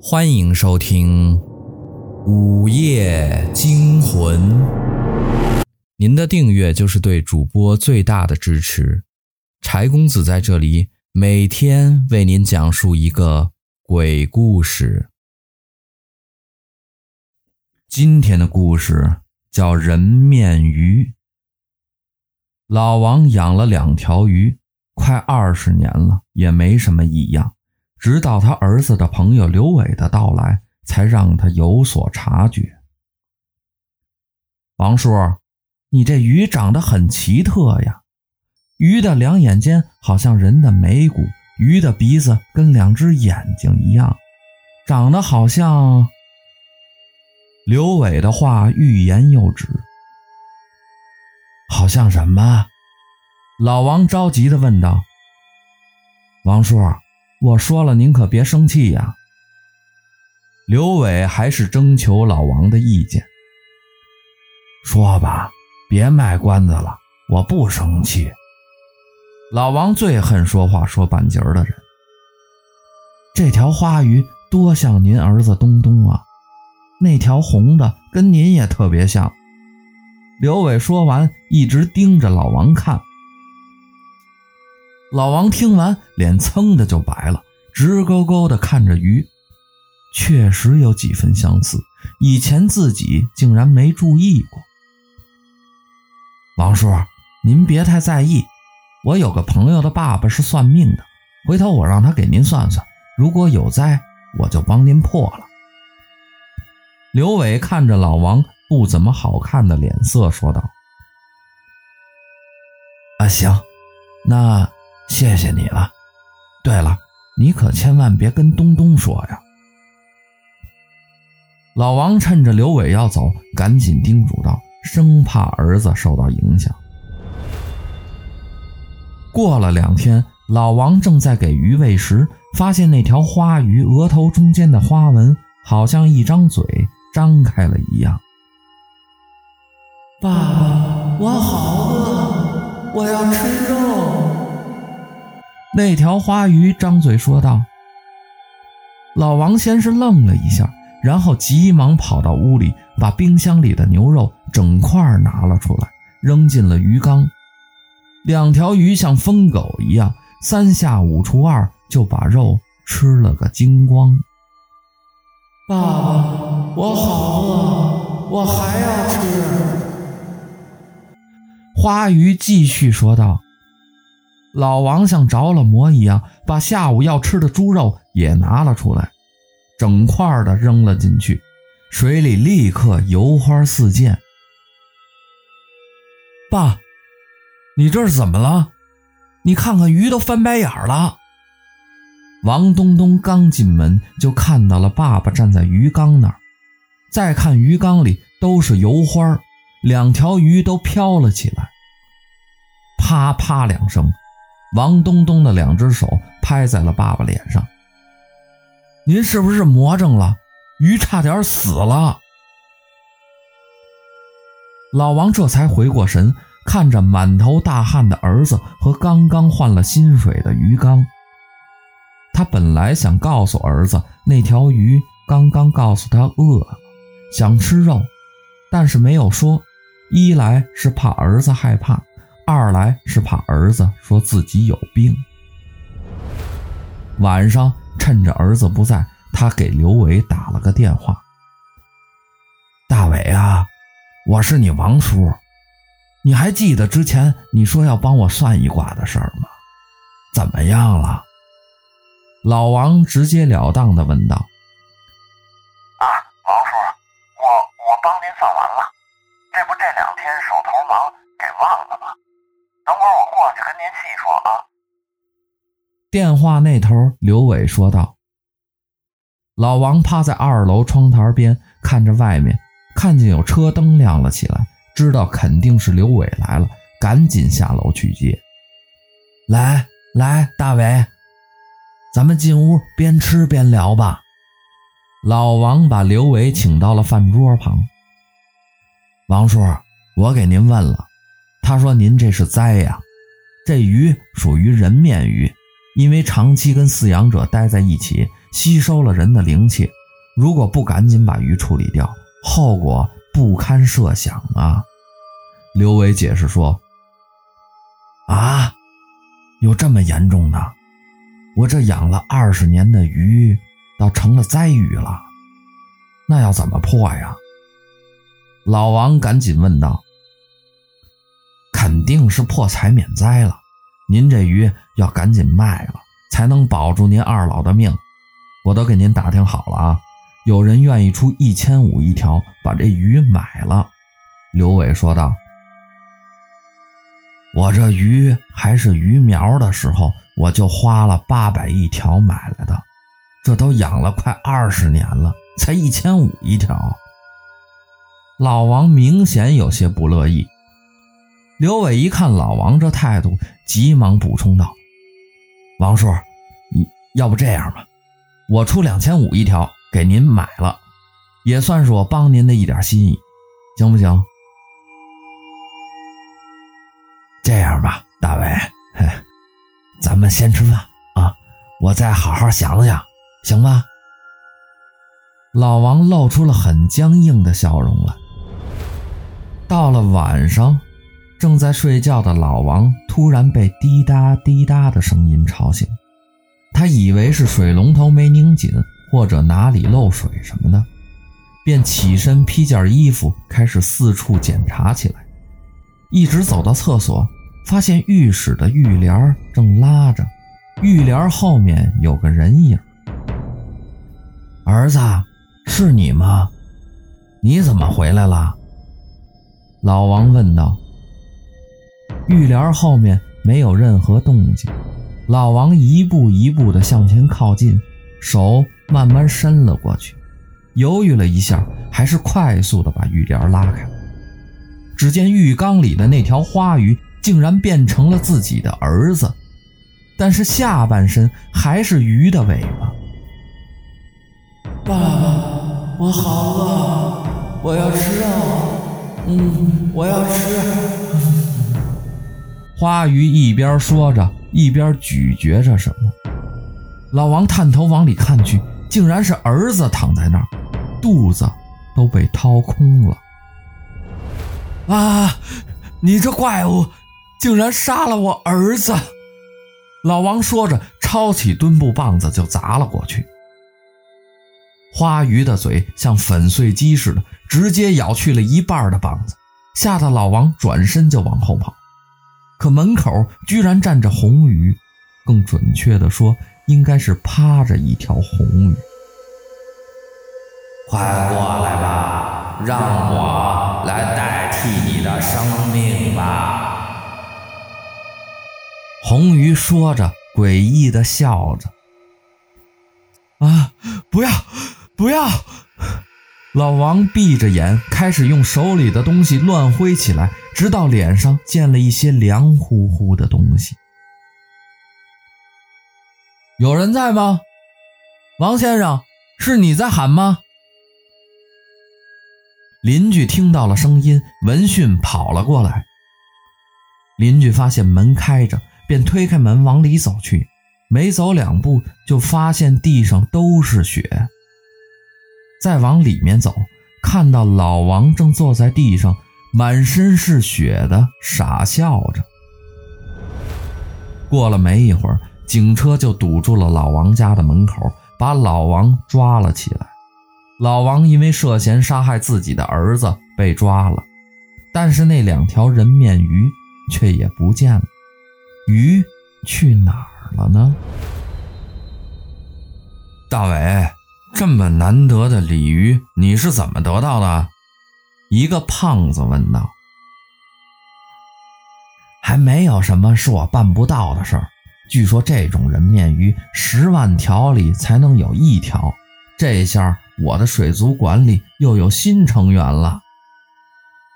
欢迎收听《午夜惊魂》。您的订阅就是对主播最大的支持。柴公子在这里每天为您讲述一个鬼故事。今天的故事叫人面鱼。老王养了两条鱼，快二十年了，也没什么异样。直到他儿子的朋友刘伟的到来，才让他有所察觉。王叔，你这鱼长得很奇特呀！鱼的两眼间好像人的眉骨，鱼的鼻子跟两只眼睛一样，长得好像……刘伟的话欲言又止。好像什么？老王着急地问道。王叔。我说了，您可别生气呀。刘伟还是征求老王的意见。说吧，别卖关子了，我不生气。老王最恨说话说半截儿的人。这条花鱼多像您儿子东东啊，那条红的跟您也特别像。刘伟说完，一直盯着老王看。老王听完，脸噌的就白了，直勾勾的看着鱼，确实有几分相似，以前自己竟然没注意过。王叔，您别太在意，我有个朋友的爸爸是算命的，回头我让他给您算算，如果有灾，我就帮您破了。刘伟看着老王不怎么好看的脸色，说道：“啊，行，那。”谢谢你了。对了，你可千万别跟东东说呀。老王趁着刘伟要走，赶紧叮嘱道，生怕儿子受到影响。过了两天，老王正在给鱼喂食，发现那条花鱼额头中间的花纹好像一张嘴张开了一样。爸爸，我好饿，我要吃肉。那条花鱼张嘴说道：“老王先是愣了一下，然后急忙跑到屋里，把冰箱里的牛肉整块拿了出来，扔进了鱼缸。两条鱼像疯狗一样，三下五除二就把肉吃了个精光。爸爸，我好饿，我还要吃。”花鱼继续说道。老王像着了魔一样，把下午要吃的猪肉也拿了出来，整块的扔了进去，水里立刻油花四溅。爸，你这是怎么了？你看看鱼都翻白眼了。王东东刚进门就看到了爸爸站在鱼缸那儿，再看鱼缸里都是油花，两条鱼都飘了起来，啪啪两声。王东东的两只手拍在了爸爸脸上。您是不是魔怔了？鱼差点死了。老王这才回过神，看着满头大汗的儿子和刚刚换了新水的鱼缸。他本来想告诉儿子，那条鱼刚刚告诉他饿了，想吃肉，但是没有说。一来是怕儿子害怕。二来是怕儿子说自己有病。晚上趁着儿子不在，他给刘伟打了个电话：“大伟啊，我是你王叔，你还记得之前你说要帮我算一卦的事儿吗？怎么样了？”老王直截了当地问道：“啊，王叔，我我帮您算完了，这不这两天手头忙，给忘了吗？”等会儿我过去跟您细说啊。电话那头，刘伟说道。老王趴在二楼窗台边，看着外面，看见有车灯亮了起来，知道肯定是刘伟来了，赶紧下楼去接。来来，大伟，咱们进屋边吃边聊吧。老王把刘伟请到了饭桌旁。王叔，我给您问了。他说：“您这是灾呀，这鱼属于人面鱼，因为长期跟饲养者待在一起，吸收了人的灵气，如果不赶紧把鱼处理掉，后果不堪设想啊！刘伟解释说：“啊，有这么严重的？我这养了二十年的鱼，倒成了灾鱼了，那要怎么破呀？”老王赶紧问道：“肯定是破财免灾了。您这鱼要赶紧卖了，才能保住您二老的命。我都给您打听好了啊，有人愿意出一千五一条把这鱼买了。”刘伟说道。我这鱼还是鱼苗的时候，我就花了八百一条买来的，这都养了快二十年了，才一千五一条。老王明显有些不乐意。刘伟一看老王这态度，急忙补充道：“王叔，要不这样吧，我出两千五一条给您买了，也算是我帮您的一点心意，行不行？”这样吧，大伟，咱们先吃饭啊，我再好好想想，行吗？老王露出了很僵硬的笑容来。到了晚上，正在睡觉的老王突然被滴答滴答的声音吵醒，他以为是水龙头没拧紧，或者哪里漏水什么的，便起身披件衣服，开始四处检查起来，一直走到厕所。发现浴室的浴帘正拉着，浴帘后面有个人影。儿子，是你吗？你怎么回来了？老王问道。浴帘后面没有任何动静，老王一步一步地向前靠近，手慢慢伸了过去，犹豫了一下，还是快速地把浴帘拉开。只见浴缸里的那条花鱼。竟然变成了自己的儿子，但是下半身还是鱼的尾巴。爸爸，我好饿，我要吃肉。嗯，我要吃。花鱼一边说着，一边咀嚼着什么。老王探头往里看去，竟然是儿子躺在那儿，肚子都被掏空了。啊！你这怪物！竟然杀了我儿子！老王说着，抄起墩布棒子就砸了过去。花鱼的嘴像粉碎机似的，直接咬去了一半的棒子，吓得老王转身就往后跑。可门口居然站着红鱼，更准确的说，应该是趴着一条红鱼。快过来吧，让我来代替你的生命吧。红鱼说着，诡异的笑着。啊！不要，不要！老王闭着眼，开始用手里的东西乱挥起来，直到脸上溅了一些凉乎乎的东西。有人在吗？王先生，是你在喊吗？邻居听到了声音，闻讯跑了过来。邻居发现门开着。便推开门往里走去，没走两步就发现地上都是血。再往里面走，看到老王正坐在地上，满身是血的傻笑着。过了没一会儿，警车就堵住了老王家的门口，把老王抓了起来。老王因为涉嫌杀害自己的儿子被抓了，但是那两条人面鱼却也不见了。鱼去哪儿了呢？大伟，这么难得的鲤鱼，你是怎么得到的？一个胖子问道。还没有什么是我办不到的事儿。据说这种人面鱼，十万条里才能有一条。这下我的水族馆里又有新成员了。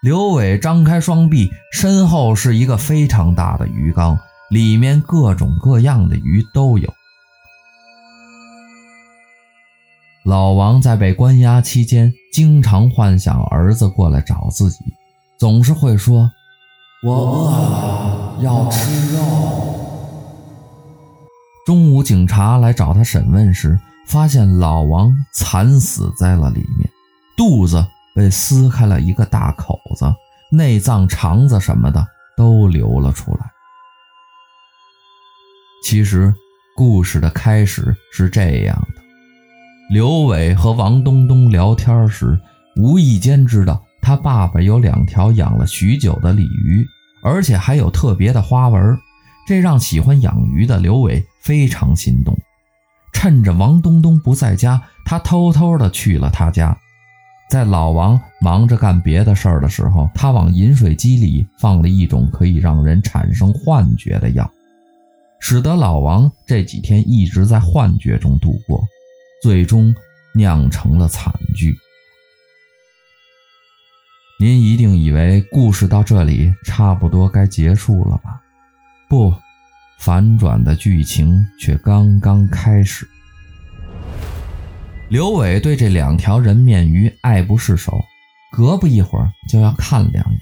刘伟张开双臂，身后是一个非常大的鱼缸。里面各种各样的鱼都有。老王在被关押期间，经常幻想儿子过来找自己，总是会说：“我饿了，要吃肉。”中午警察来找他审问时，发现老王惨死在了里面，肚子被撕开了一个大口子，内脏、肠子什么的都流了出来。其实故事的开始是这样的：刘伟和王东东聊天时，无意间知道他爸爸有两条养了许久的鲤鱼，而且还有特别的花纹，这让喜欢养鱼的刘伟非常心动。趁着王东东不在家，他偷偷的去了他家，在老王忙着干别的事儿的时候，他往饮水机里放了一种可以让人产生幻觉的药，使得老王这几天一直在幻觉中度过，最终酿成了惨剧。您一定以为故事到这里差不多该结束了吧？不。反转的剧情却刚刚开始。刘伟对这两条人面鱼爱不释手，隔不一会儿就要看两眼。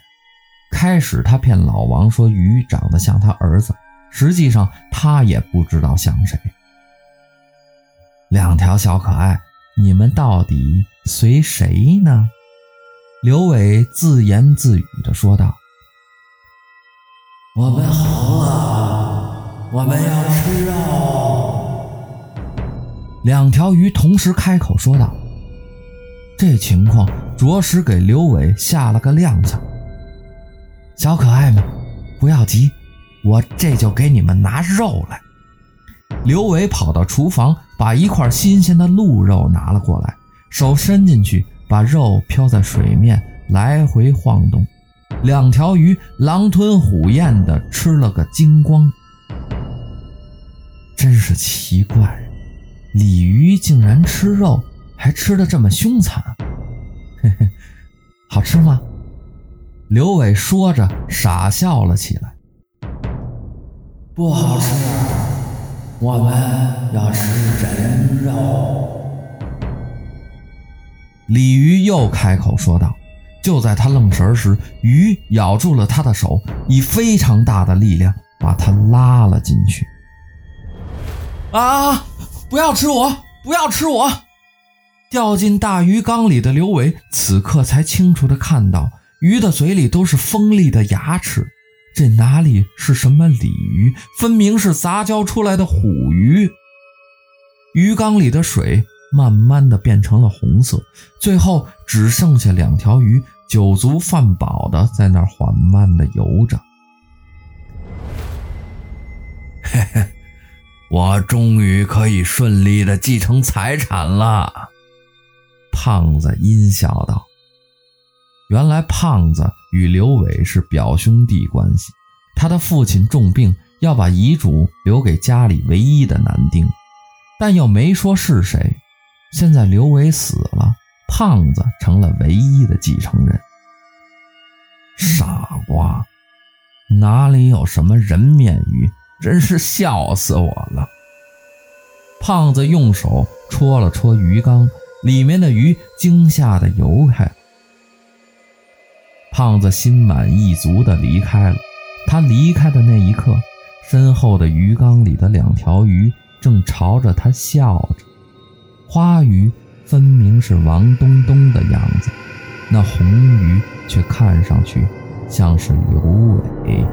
开始他骗老王说鱼长得像他儿子，实际上他也不知道像谁。两条小可爱，你们到底随谁呢？刘伟自言自语地说道：“我们好饿。”我们要吃肉。两条鱼同时开口说道：“这情况着实给刘伟吓了个踉跄。”小可爱们，不要急，我这就给你们拿肉来。刘伟跑到厨房，把一块新鲜的鹿肉拿了过来，手伸进去，把肉漂在水面，来回晃动。两条鱼狼吞虎咽地吃了个精光。真是奇怪，鲤鱼竟然吃肉，还吃得这么凶残。嘿嘿，好吃吗？刘伟说着傻笑了起来。不好吃，我们要吃人肉。鲤鱼又开口说道。就在他愣神时，鱼咬住了他的手，以非常大的力量把他拉了进去。啊！不要吃我！不要吃我！掉进大鱼缸里的刘伟此刻才清楚地看到，鱼的嘴里都是锋利的牙齿，这哪里是什么鲤鱼，分明是杂交出来的虎鱼。鱼缸里的水慢慢的变成了红色，最后只剩下两条鱼酒足饭饱的在那儿缓慢的游着。嘿嘿。我终于可以顺利的继承财产了，胖子阴笑道。原来胖子与刘伟是表兄弟关系，他的父亲重病，要把遗嘱留给家里唯一的男丁，但又没说是谁。现在刘伟死了，胖子成了唯一的继承人。傻瓜，哪里有什么人面鱼？真是笑死我了！胖子用手戳了戳鱼缸，里面的鱼惊吓的游开。胖子心满意足地离开了。他离开的那一刻，身后的鱼缸里的两条鱼正朝着他笑着。花鱼分明是王东东的样子，那红鱼却看上去像是刘伟。